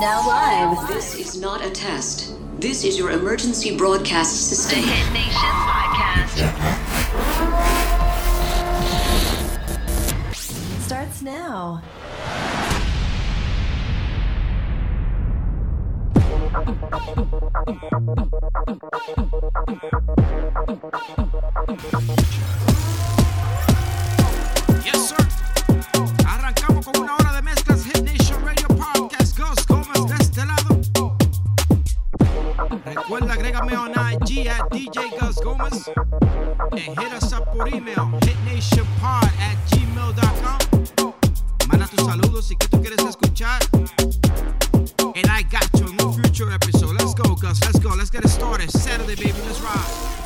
now live. This is not a test. This is your emergency broadcast system. The Hit Nation Podcast. Starts now. Yes, sir. Arrancamos con una hora de mezclas Recuerda, agrégame on IG at DJ Gus Gómez. And hit us up por email, hitnationpod at gmail.com. Manda tus saludos y que tú quieres escuchar. And I got you in a future episode. Let's go, Gus. Let's go. Let's get it started. Saturday, baby. Let's ride.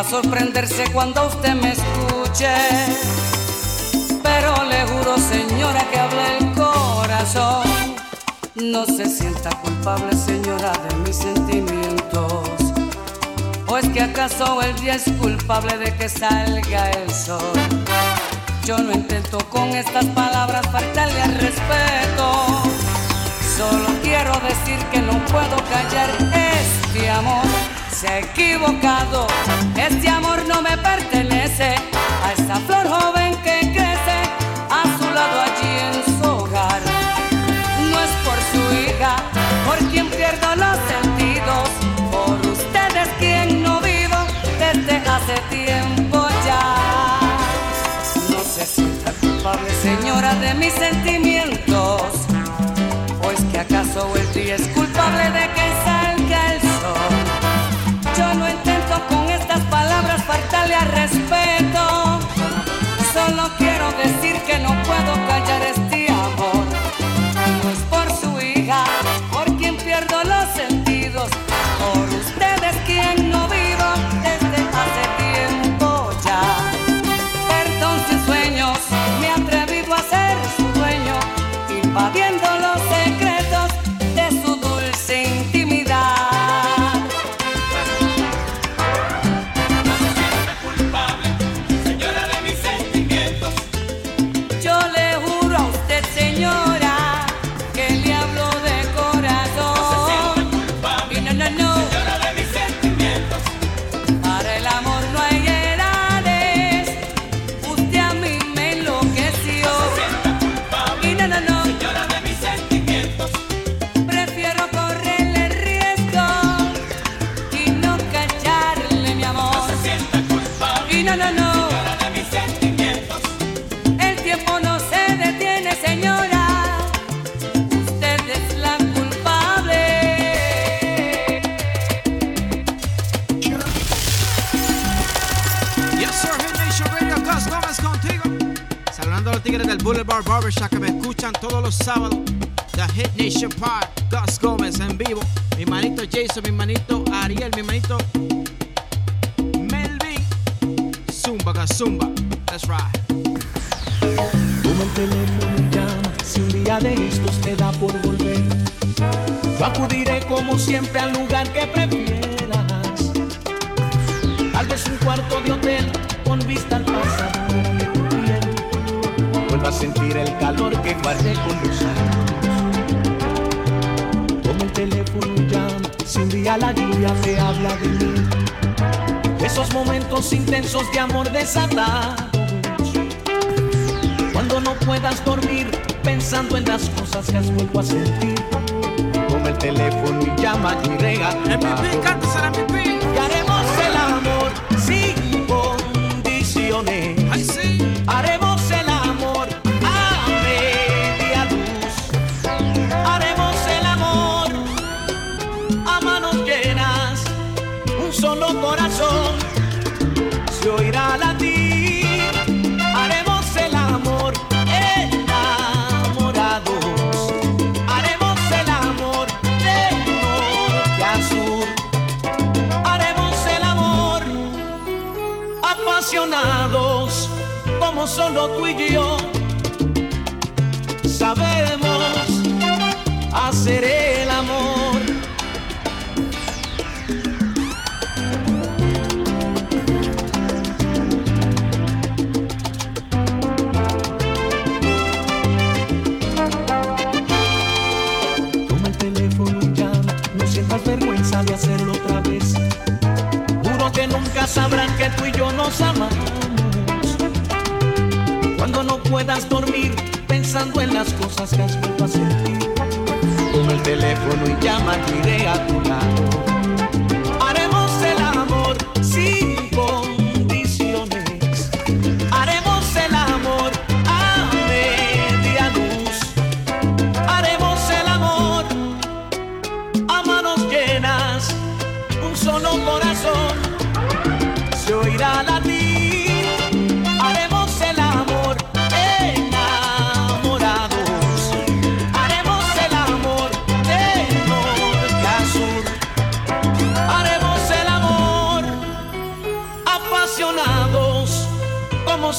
A sorprenderse cuando usted me escuche. Pero le juro, señora, que habla el corazón. No se sienta culpable, señora, de mis sentimientos. ¿O es que acaso el día es culpable de que salga el sol? Yo no intento con estas palabras faltarle al respeto. Solo quiero decir que no puedo callar este amor. Se equivocado, este amor no me pertenece a esa flor joven que crece a su lado allí en su hogar. No es por su hija, por quien pierdo los sentidos, por ustedes quien no vivo desde hace tiempo ya. No se sienta culpable, señora, de mis sentimientos. ¿O es que acaso el día es culpable de faltarle al respeto. Solo quiero decir que no puedo Intensos de amor desatado. Cuando no puedas dormir pensando en las cosas que has vuelto a sentir. Toma el teléfono y llama y rega. solo tú y yo. Sabemos hacer el amor. Toma el teléfono y llama, no sientas vergüenza de hacerlo otra vez. Juro que nunca sabrán que tú y yo nos amamos. puedas dormir pensando en las cosas que has vuelto a sentir. Toma el teléfono y llama a tu idea a tu lado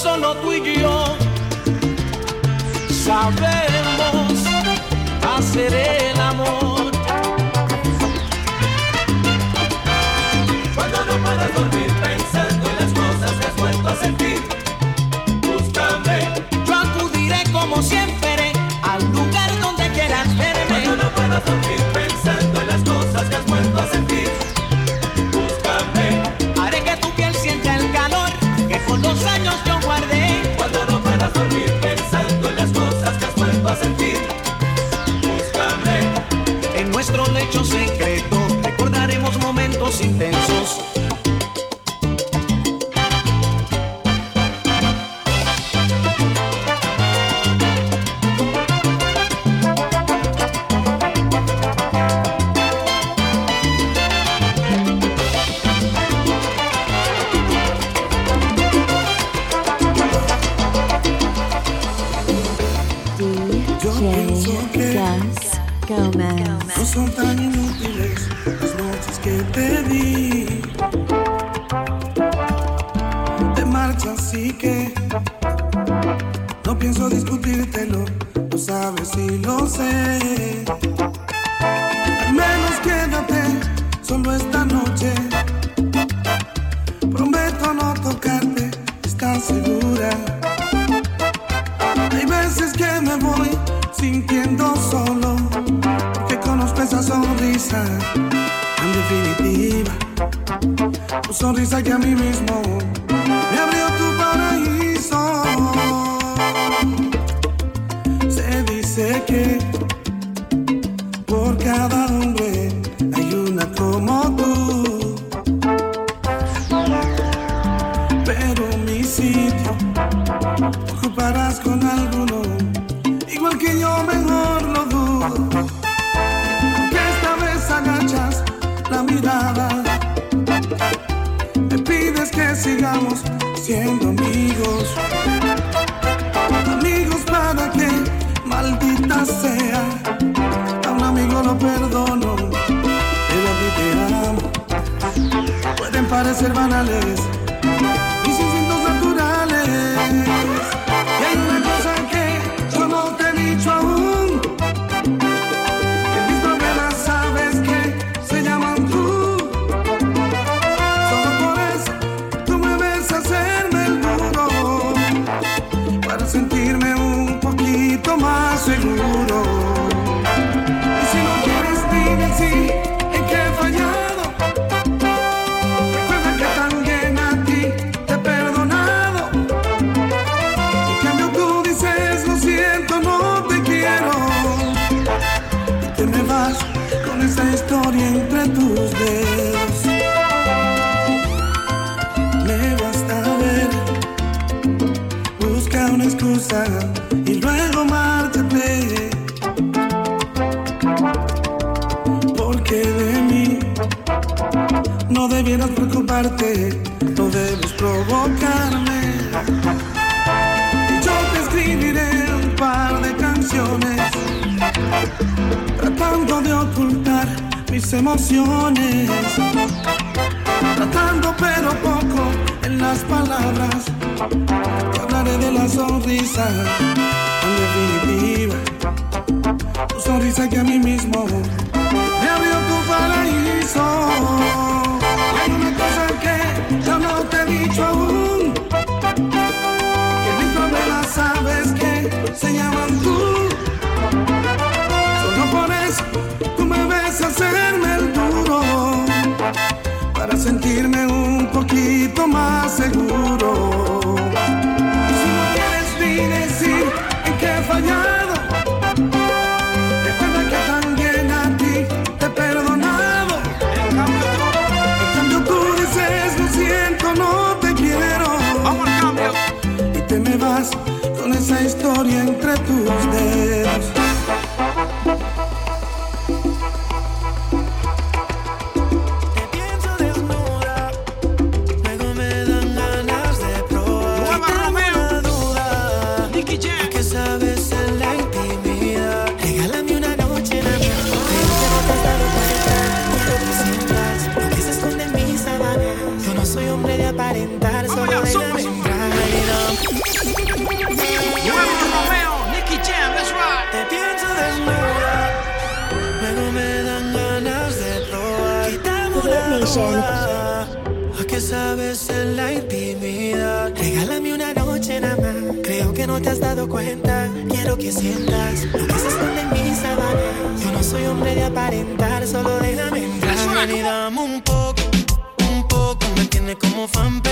solo tú y yo sabemos hacer tratando de ocultar mis emociones, tratando pero poco en las palabras. Te hablaré de la sonrisa, en definitiva, tu sonrisa que a mí mismo me abrió tu paraíso. Hay una cosa que yo no te he dicho aún, que mis palabras sabes que se llaman tú. poquito más seguro. Si no quieres ni decir en qué he fallado, recuerda que también a ti te he perdonado. En cambio tú dices, lo siento, no te quiero. Vamos, cambio. Y te me vas con esa historia entre tus dedos. sabes en la intimidad. Regálame una noche nada más. Creo que no te has dado cuenta. Quiero que sientas lo que se esconde en mis sábanas. Yo no soy hombre de aparentar, solo de lamentar. Y dame un poco, un poco. Me tiene como fan.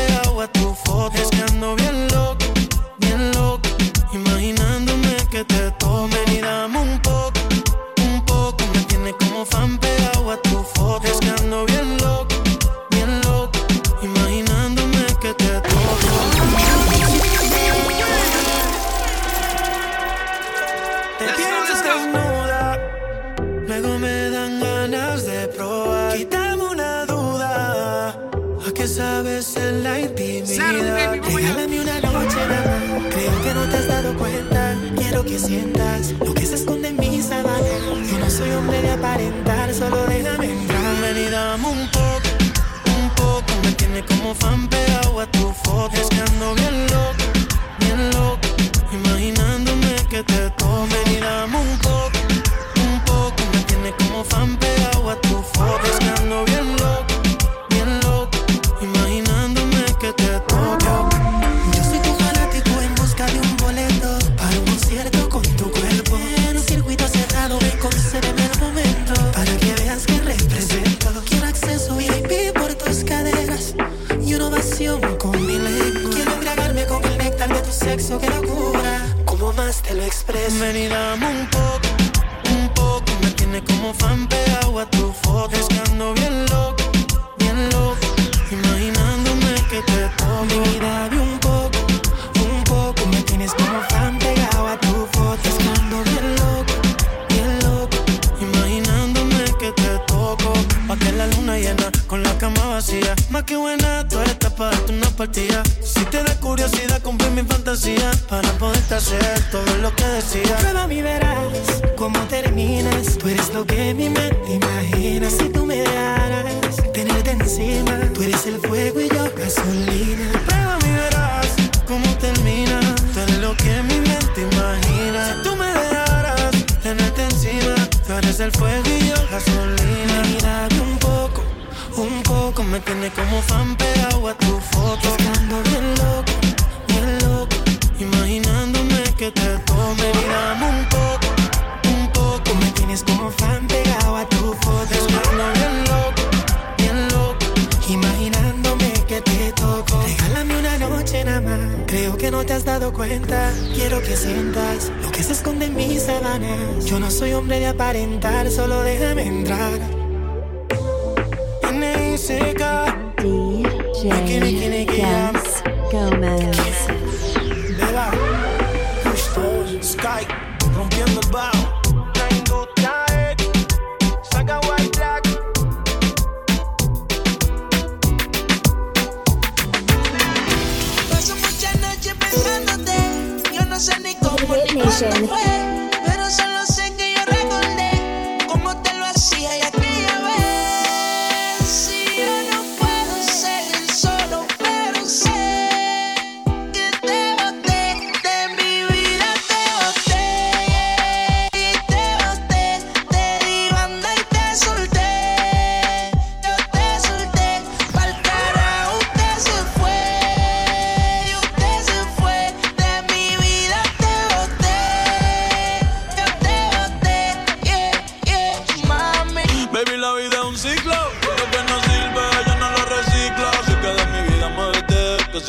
para poder hacer todo lo que decía. Prueba mi verás cómo terminas. Tú eres lo que mi mente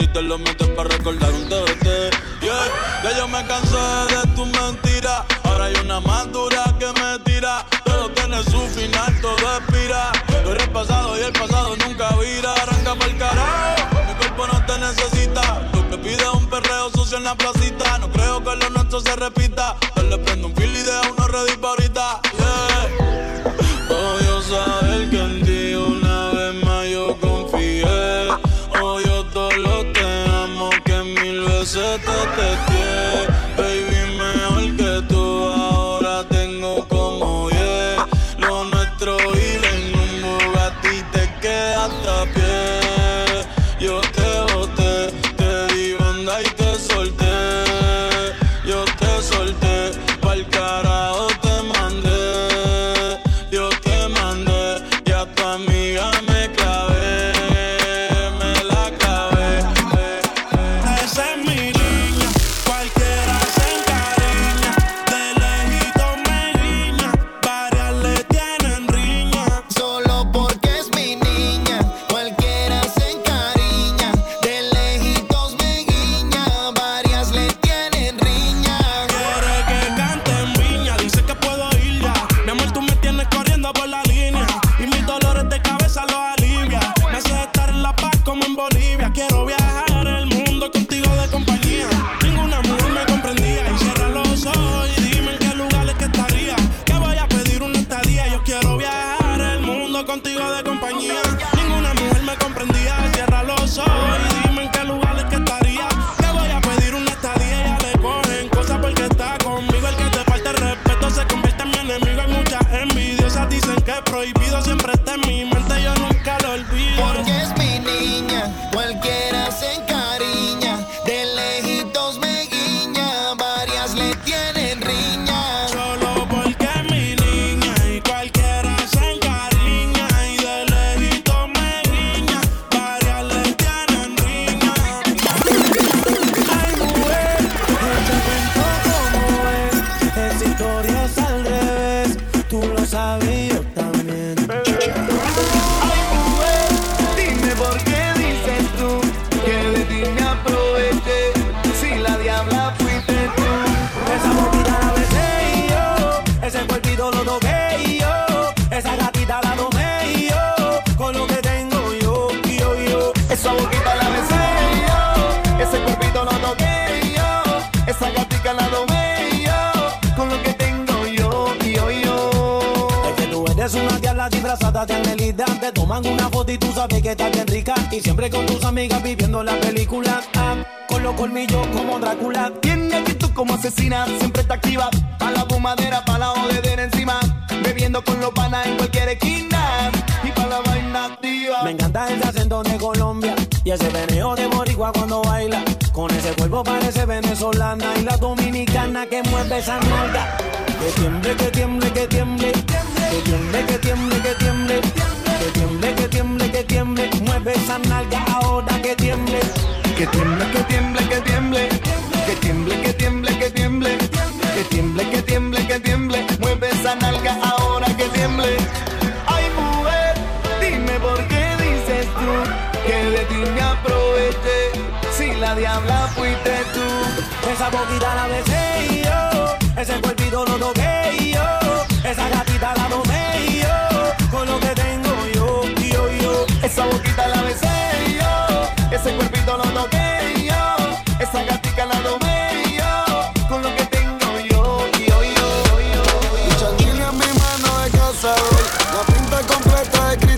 si te lo metes para recordar un DT. Yeah, ya yo me cansé de tus mentiras. Ahora hay una más dura que me tira. Todo tiene su final, todo expira. Tú eres pasado y el pasado nunca vira. Arranca para el carajo, mi cuerpo no te necesita. Tú me pides un perreo sucio en la placita. No creo que lo nuestro se repita. Te le prendo un fil y deja uno ready para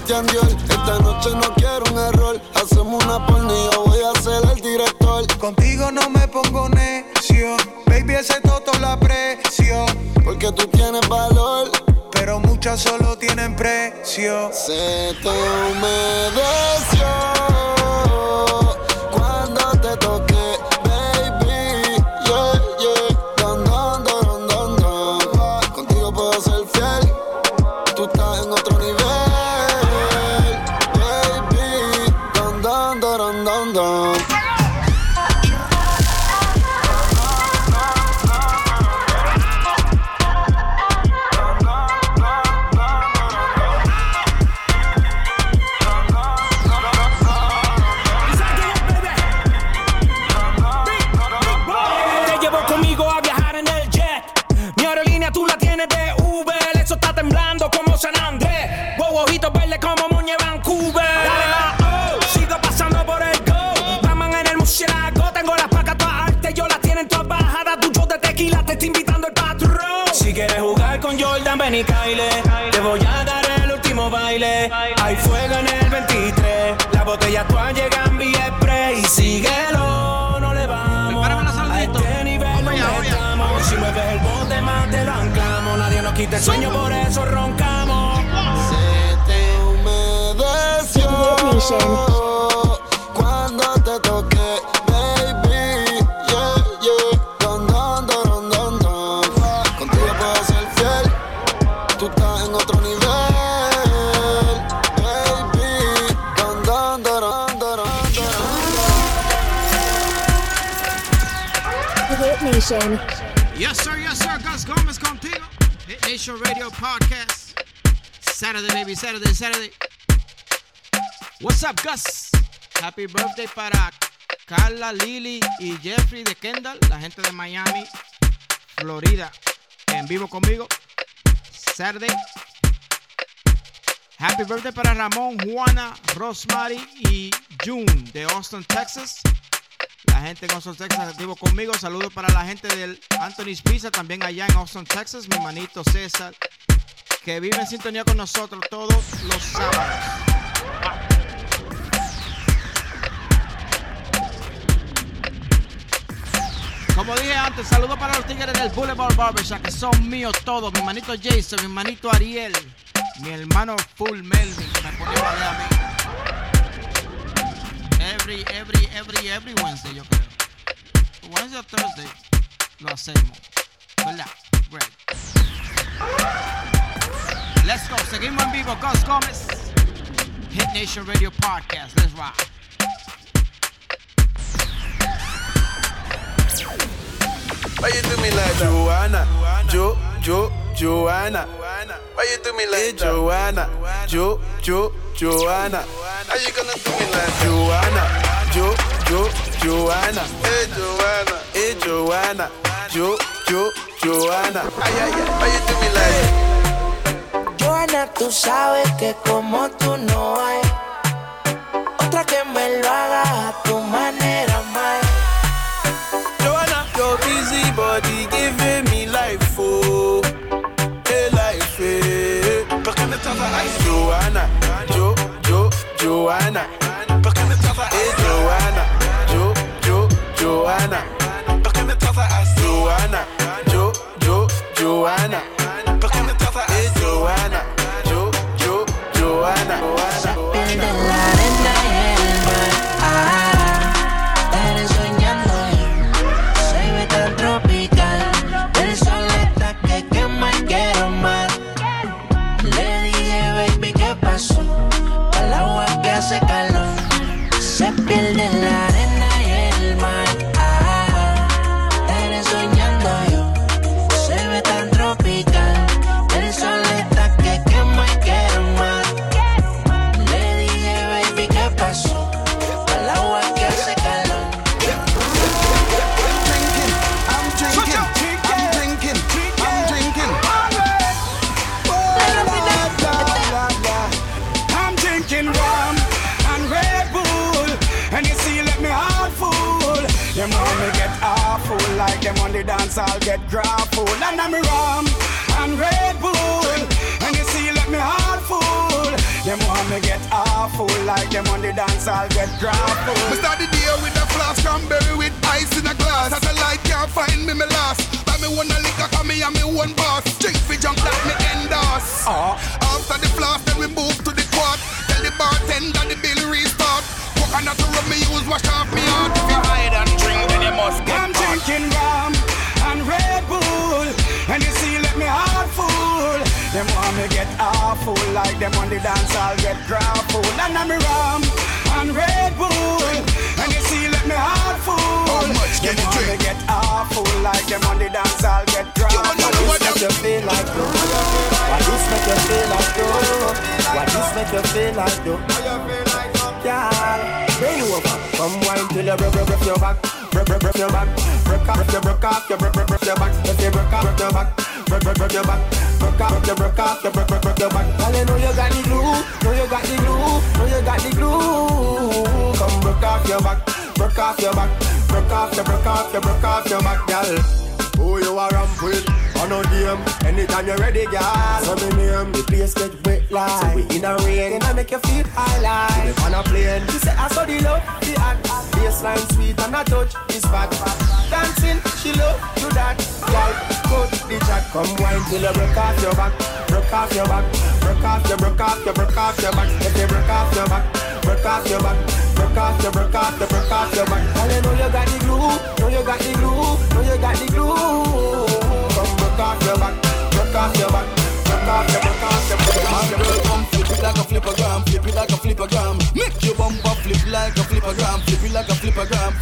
Esta noche no quiero un error. Hacemos una porno y yo voy a ser el director. Contigo no me pongo necio. Baby, ese toto la precio. Porque tú tienes valor. Pero muchas solo tienen precio. Se te humedece Media toalla llegan vía spray. Síguelo, no le vamos. A este nivel no estamos. Si mueves el bote más te lo anclamos. Nadie nos quita el sueño, por eso roncamos. Se te humedeció. Yes, sir, yes, sir. Gus Gomez contigo. Hit Nation Radio Podcast. Saturday, baby. Saturday, Saturday. What's up, Gus? Happy birthday para Carla, Lily y Jeffrey de Kendall, la gente de Miami, Florida. En vivo conmigo. Saturday. Happy birthday para Ramón, Juana, Rosemary y June de Austin, Texas. La gente en Austin, Texas, activo conmigo. Saludos para la gente del Anthony's Pizza, también allá en Austin, Texas. Mi manito César, que vive en sintonía con nosotros todos los sábados. Como dije antes, saludos para los tigres del Boulevard Barbershop, que son míos todos. Mi manito Jason, mi hermanito Ariel, mi hermano Full Melvin, que me pone a mí. Every, every, every, every Wednesday, yo creo. Wednesday o Thursday lo hacemos. ¿Verdad? Great. Let's go. Seguimos en vivo. Gus Gómez. Hit Nation Radio Podcast. Let's rock. Why you do me like that? Joanna? Jo, Jo, Joanna. Why you do me like Joanna? Jo, Jo, Joanna. How you gonna do me like Joanna? Jo, Jo, Joanna. Hey Joanna, hey Joanna. Jo, Jo, Joanna. Ay, ay, ay. Why you do me like? Joana, tú sabes que como tú no hay otra que me lo haga a tu manera, más. Joanna, your busy body wanna get grappled. And I'm rum and Red Bull, and you see, let me heart full. Them want me get awful, like them on the dance, I'll get grappled. We start the day with a flask, cranberry with ice in a glass. As a light can't find me, me last. But me wanna liquor, cause me and me one boss. Drink for junk that me endorse. Uh. After the flask, then we move to the quad. Tell the bartender the bill restart. Coconut to rub me use, wash off me heart. If you hide and drink, then you must get I'm caught. drinking rum and Red Bull, and you see, let me heart full. Them want me get awful, like them on the dance, I'll get grappled. And I'm rum and Red Bull, and you see, let me heart full. How much can them you want drink? me get awful, like them on the dance, I'll get grappled. Why this make you feel like though? Why this make you feel like though? Why this make you feel like though? Bring you over. Come wine till you break, break, break your back. Break, break, break your back. Break off, your break off, your break, break, break your back. If you break off, break your back. Break, break, break your back. Break off, break break off, your break, break, break your back. Girl, you know you got the glue. Know you got the glue. Know you got the glue. Come break off your back. Break off your back. Break off, your break off, your break off your back, girl. Who you are ramp with? I know them. Anytime you're ready, girl. So me name. The place get wet like. So we in a rain. Then I make you feel high like. If on a plane. You say I saw the love, the act. Baseline sweet and I touch is fat. Dancing, she love do that. Girl, cut the chat. Come wine till you break off your back. Break off your back. Break off your, break off your, break off your back. If you break off your back. Break off your back. Break off your, break off your, break off your back. Girl, you know you got the glue. Know you got the glue. Know you got the glue. Off your back. Break off your back. Break off your, break off your, break off your back. Come flip it like a flippergram, flip it like a flippergram. Make your bumper flip like a flippergram, flip it like a flippergram, flip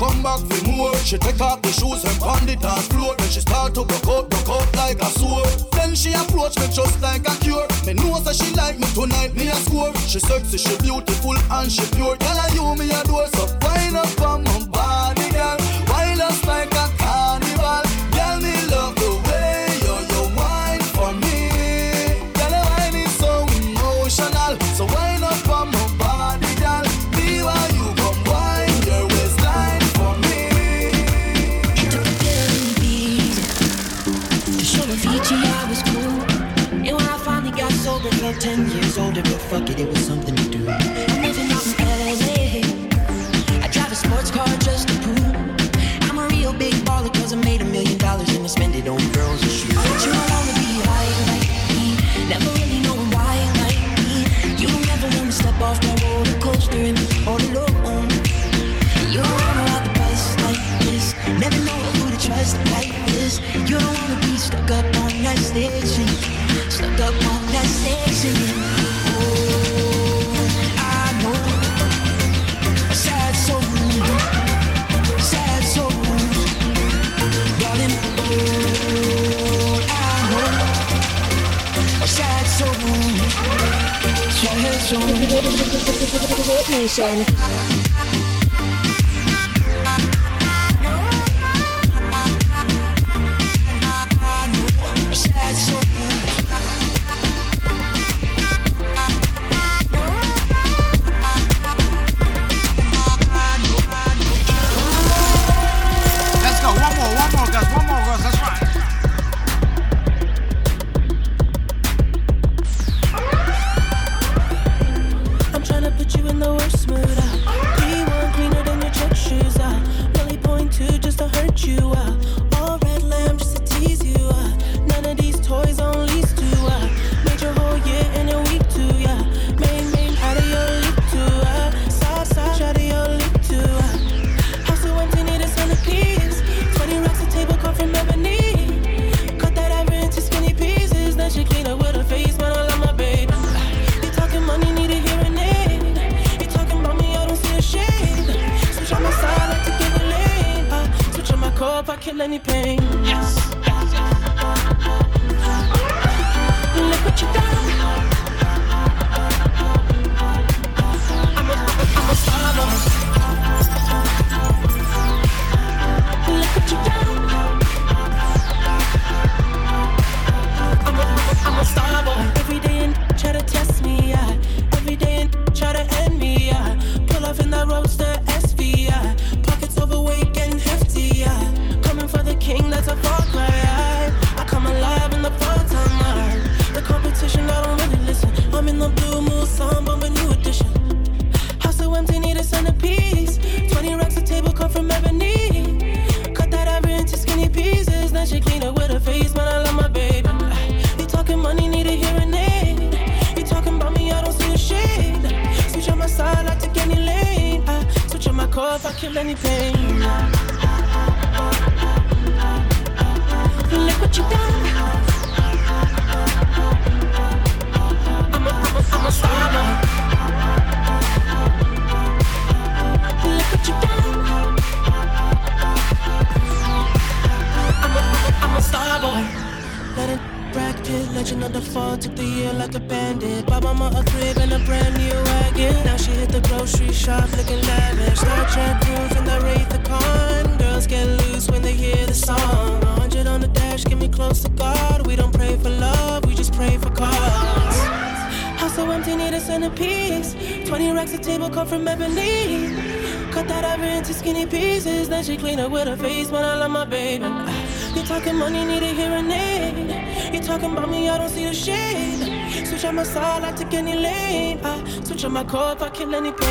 come back for more. She take off the shoes and bandit on floor. Then she start to broke out, broke out like a sword. Then she approach me just like a cure. Me know that she like me tonight, me a score. She sexy, she beautiful and she pure. Tell her you me a door, so wind up on my back. just like this. You don't wanna be stuck up on that station, stuck up on that station. Oh, I know, sad soul, sad soul, darling. Oh, I know, sad soul, sad soul. Nation. call if I kill any pain.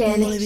Nation.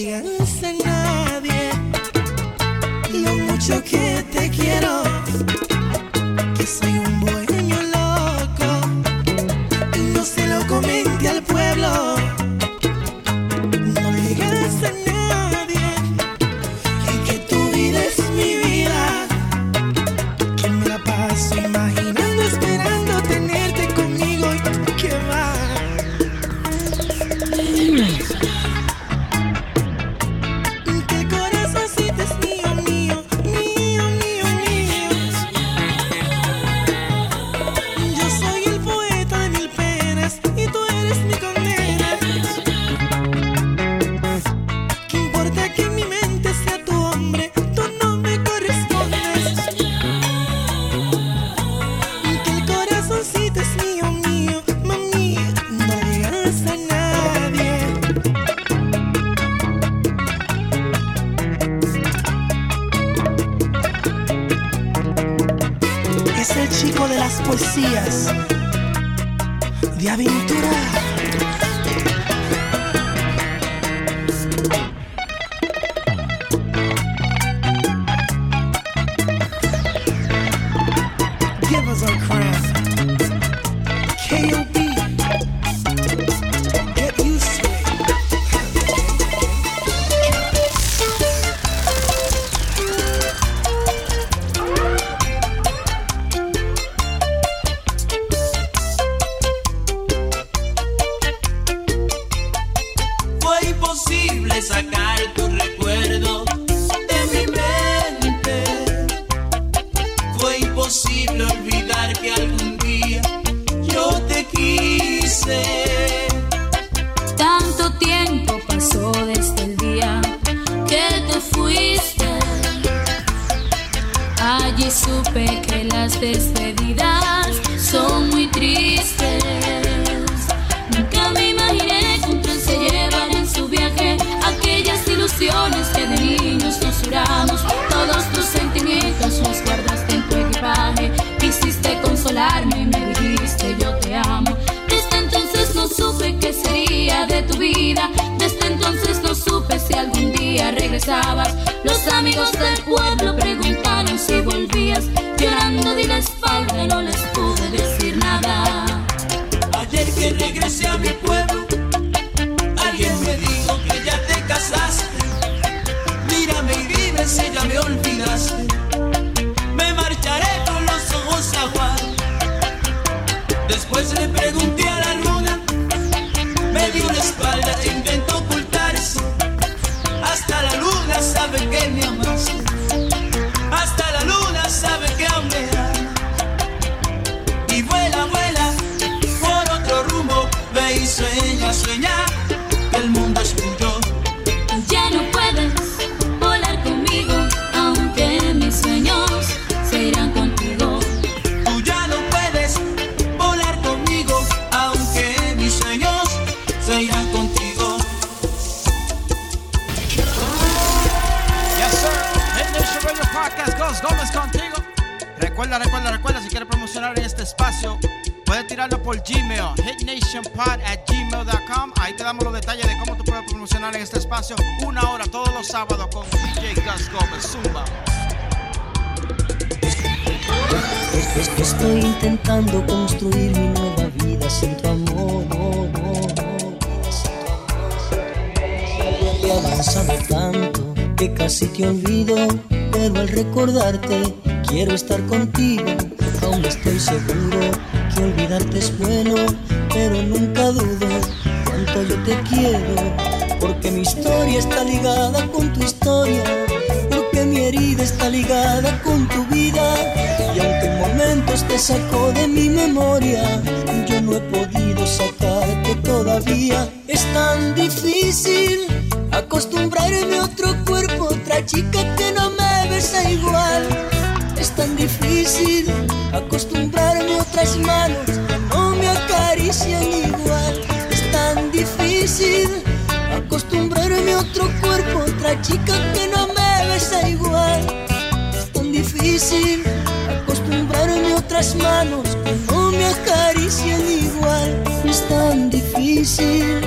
De las poesías de aventura. Por Gmail, hitnationpod at gmail.com. Ahí te damos los detalles de cómo tú puedes promocionar en este espacio. Una hora todos los sábados con DJ Gus Gómez Zumba. Estoy intentando construir mi nueva vida sin tu amor. He avanzado tanto que casi te olvido, pero al recordarte quiero estar contigo. Aún estoy seguro que olvidarte es bueno, pero nunca dudo cuánto yo te quiero, porque mi historia está ligada con tu historia, porque mi herida está ligada con tu vida. Y aunque en momentos te sacó de mi memoria, yo no he podido sacarte todavía. Es tan difícil acostumbrarme a otro cuerpo, otra chica que no me besa igual es tan difícil acostumbrarme a otras manos que no me acarician igual. Es tan difícil acostumbrarme a otro cuerpo, otra chica que no me besa igual. Es tan difícil acostumbrarme a otras manos que no me acarician igual. Es tan difícil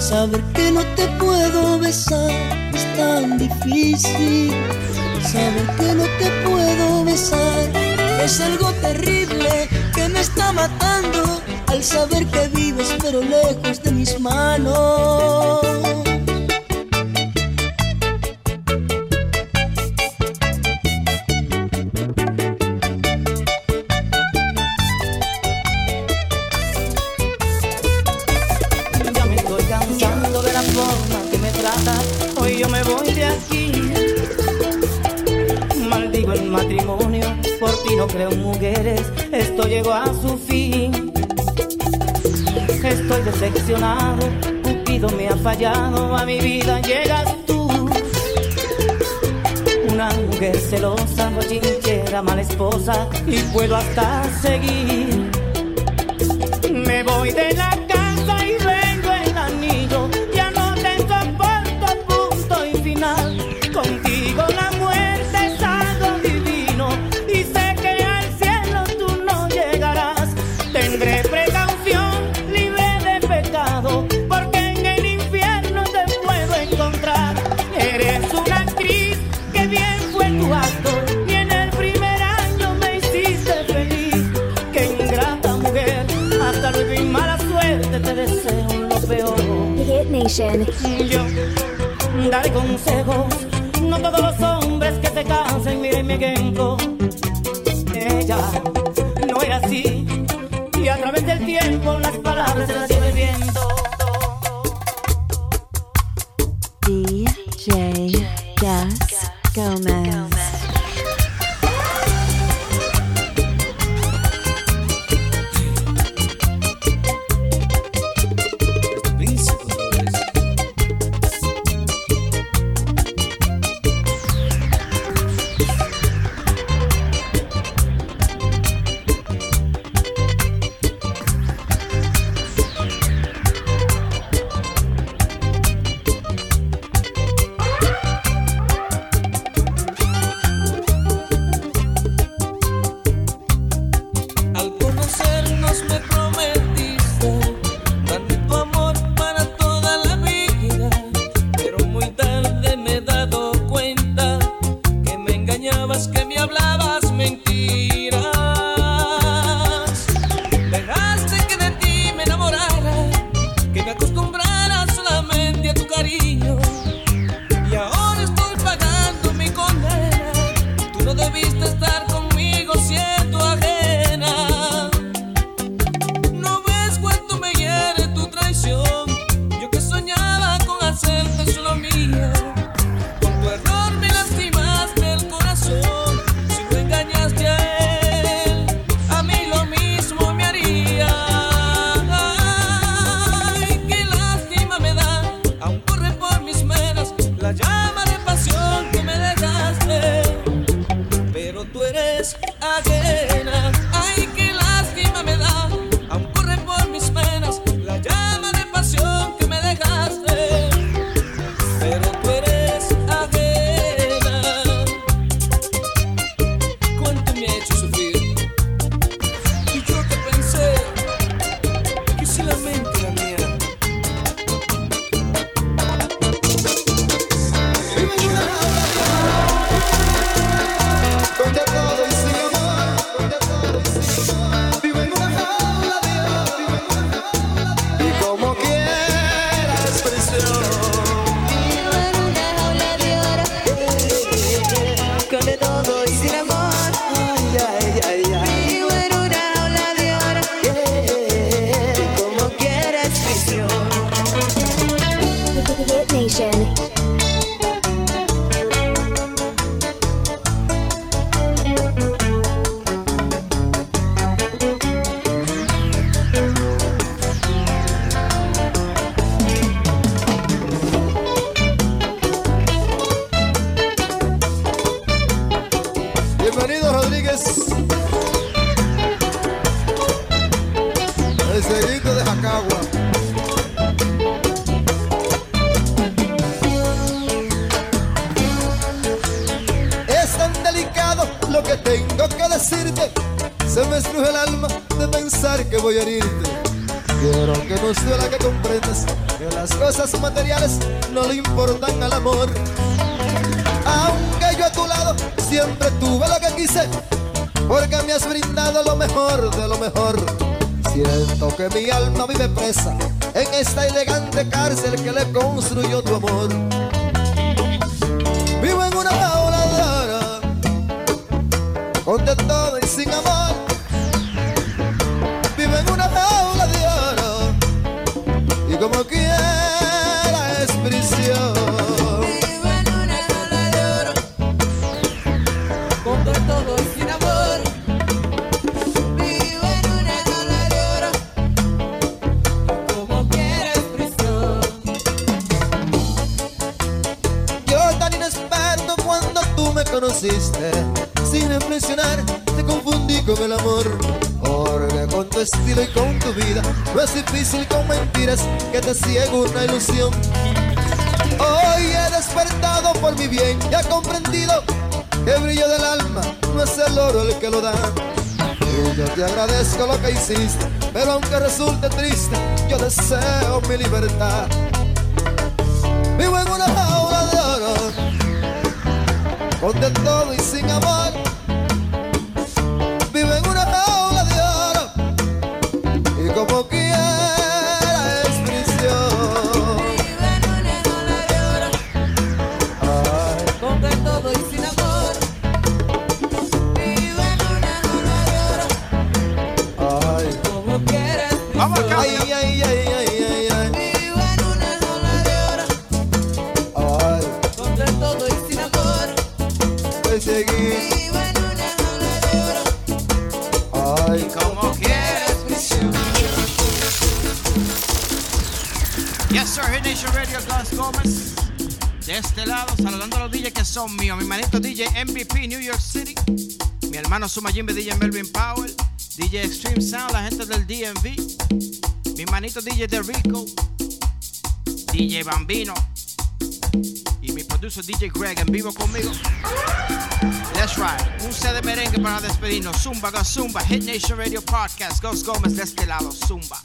saber que no te puedo besar. Es tan difícil. Sabes que no te puedo besar. Es algo terrible que me está matando al saber que vives pero lejos de mis manos. callado a mi vida llegas tú. Una mujer celosa, bochinchera, mala esposa, y puedo hasta seguir. Me voy de la Yo daré consejos, no todos los hombres que se casen, miren mi ejemplo. Con de todo y sin amor. No es difícil con mentiras que te ciega una ilusión. Hoy he despertado por mi bien y he comprendido Que el brillo del alma no es el oro el que lo da. Yo te agradezco lo que hiciste Pero aunque resulte triste Yo deseo mi libertad. Vivo en una jaula de oro, con de todo y sin amor. Suma Jimbe, DJ Melvin Powell. DJ Extreme Sound, la gente del DMV. Mi manito DJ De Rico. DJ Bambino. Y mi producer DJ Greg en vivo conmigo. That's right. Un set de merengue para despedirnos. Zumba, go Zumba. Hit Nation Radio Podcast. Ghost Gómez de este lado. Zumba.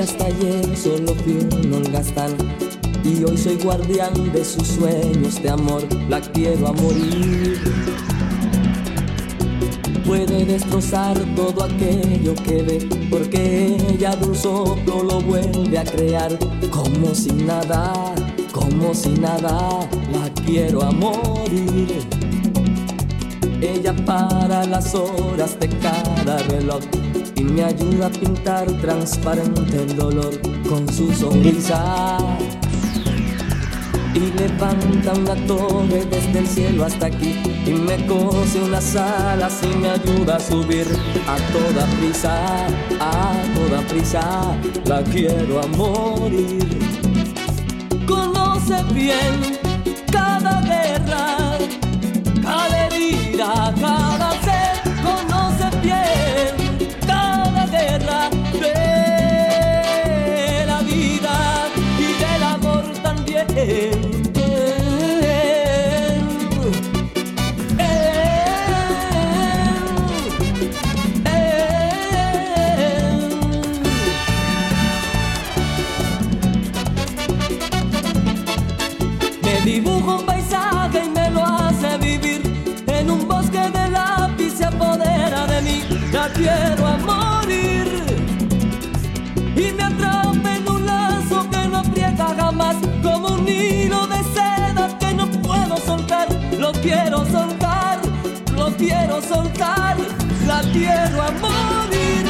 Hasta ayer solo fui un holgazán y hoy soy guardián de sus sueños de amor. La quiero a morir. Puede destrozar todo aquello que ve, porque ella de un soplo lo vuelve a crear. Como si nada, como si nada, la quiero a morir. Ella para las horas de cada reloj y me ayuda a pintar transparente el dolor con su sonrisa. Y levanta una torre desde el cielo hasta aquí y me cose unas alas y me ayuda a subir a toda prisa, a toda prisa. La quiero a morir. Conoce bien cada ser. Conoce bien cada guerra de la vida y del amor también. Dibujo un paisaje quiero a morir y me atrapa en un lazo que no aprieta jamás como un hilo de seda que no puedo soltar. Lo quiero soltar, lo quiero soltar. La quiero a morir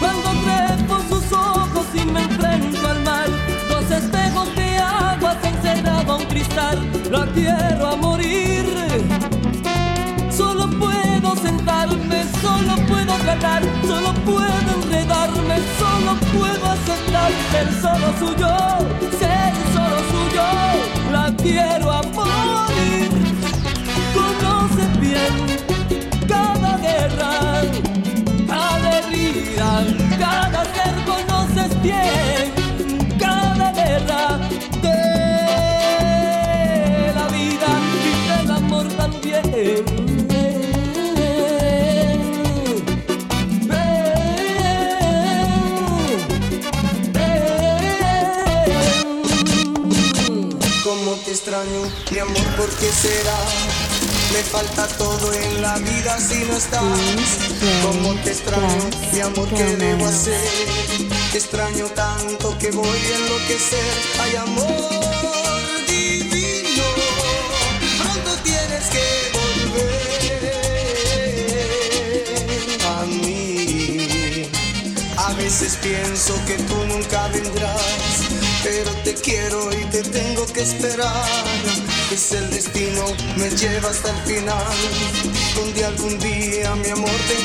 cuando trepo sus ojos y me enfrento al mar. Dos espejos de agua se encerraba un cristal. La quiero a morir. solo puedo enredarme, solo puedo aceptar el solo suyo, ser solo suyo, la quiero a morir. Conoce bien cada guerra, cada herida, cada ser conoces bien. extraño, mi amor, ¿por qué será? Me falta todo en la vida si no estás. Como te extraño, mi amor, ¿qué debo hacer? Te extraño tanto que voy a enloquecer. Ay, amor divino, pronto tienes que volver a mí. A veces pienso que tú nunca vendrás pero te quiero y te tengo que esperar. Es el destino, me lleva hasta el final, donde algún día mi amor te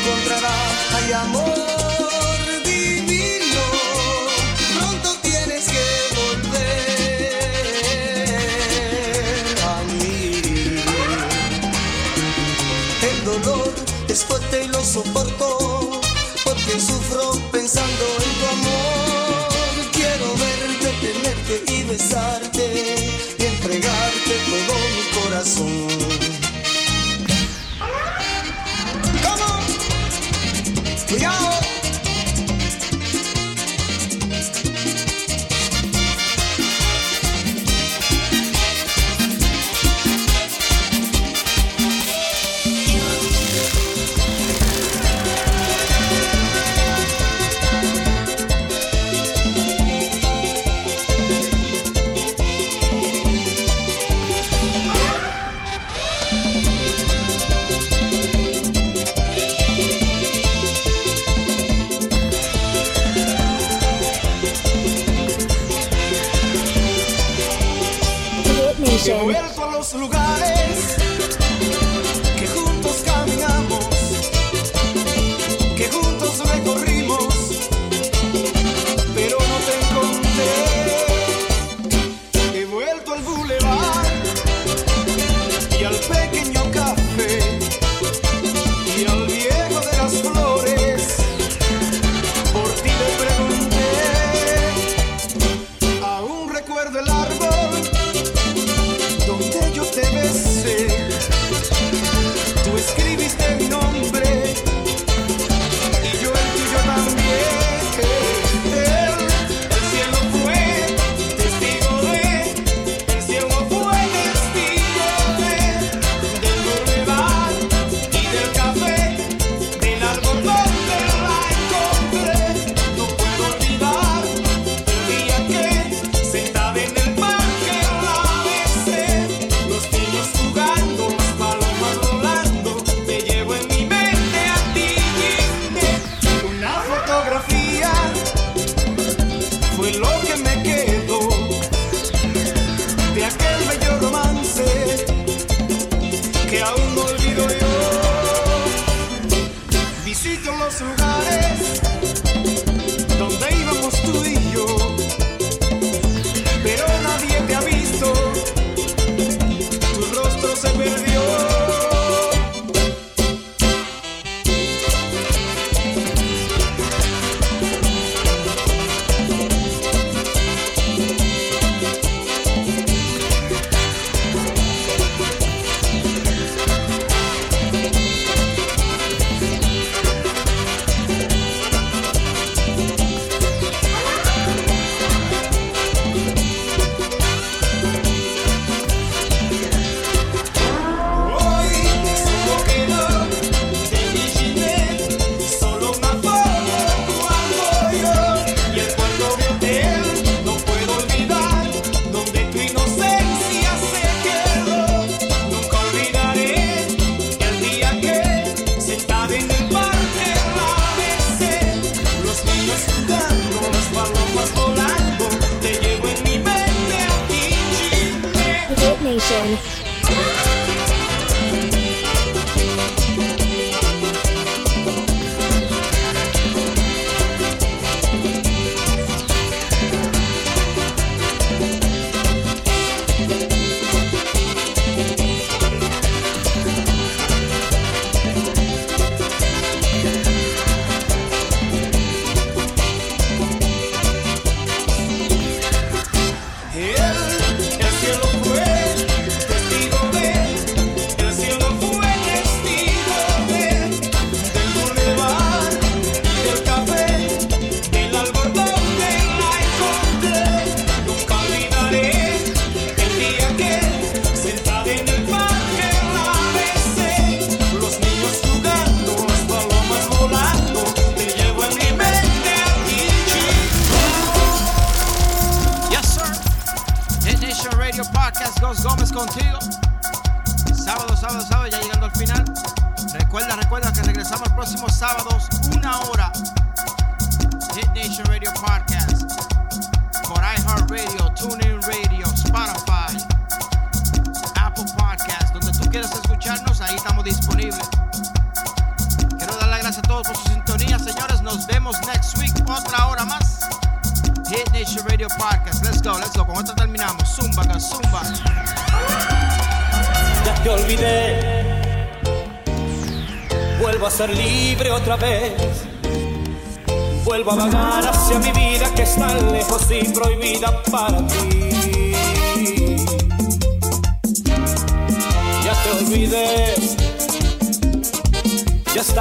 Nation.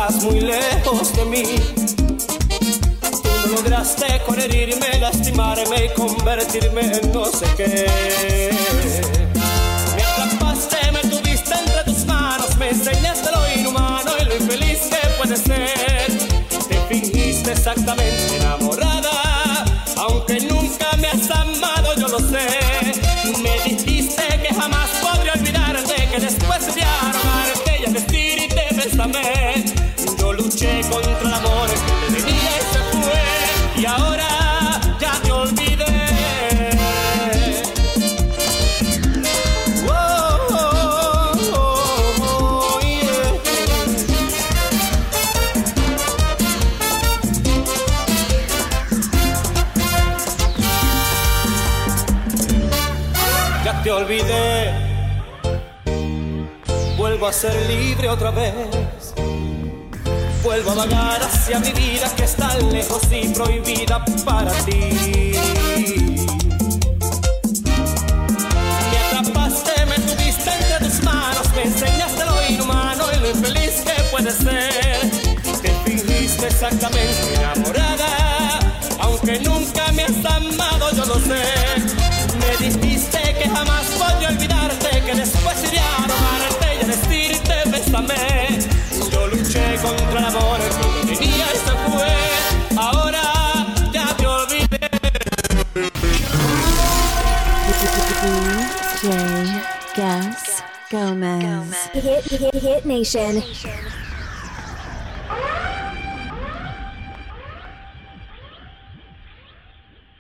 Estás muy lejos de mí. Tú no lograste con herirme, lastimarme y convertirme en no sé qué. Me atrapaste, me tuviste entre tus manos, me enseñaste lo inhumano y lo infeliz que puede ser. Te fingiste exactamente vuelvo a ser libre otra vez. Vuelvo a vagar hacia mi vida que está lejos y prohibida para ti. Me atrapaste, me tuviste entre tus manos, me enseñaste lo inhumano y lo infeliz que puede ser. Te fingiste exactamente enamorada, aunque nunca me has amado, yo lo sé. Que tenía y se fue. Ahora ya te olvidé. DJ Gas Gomez. Hit, hit, hit Nation.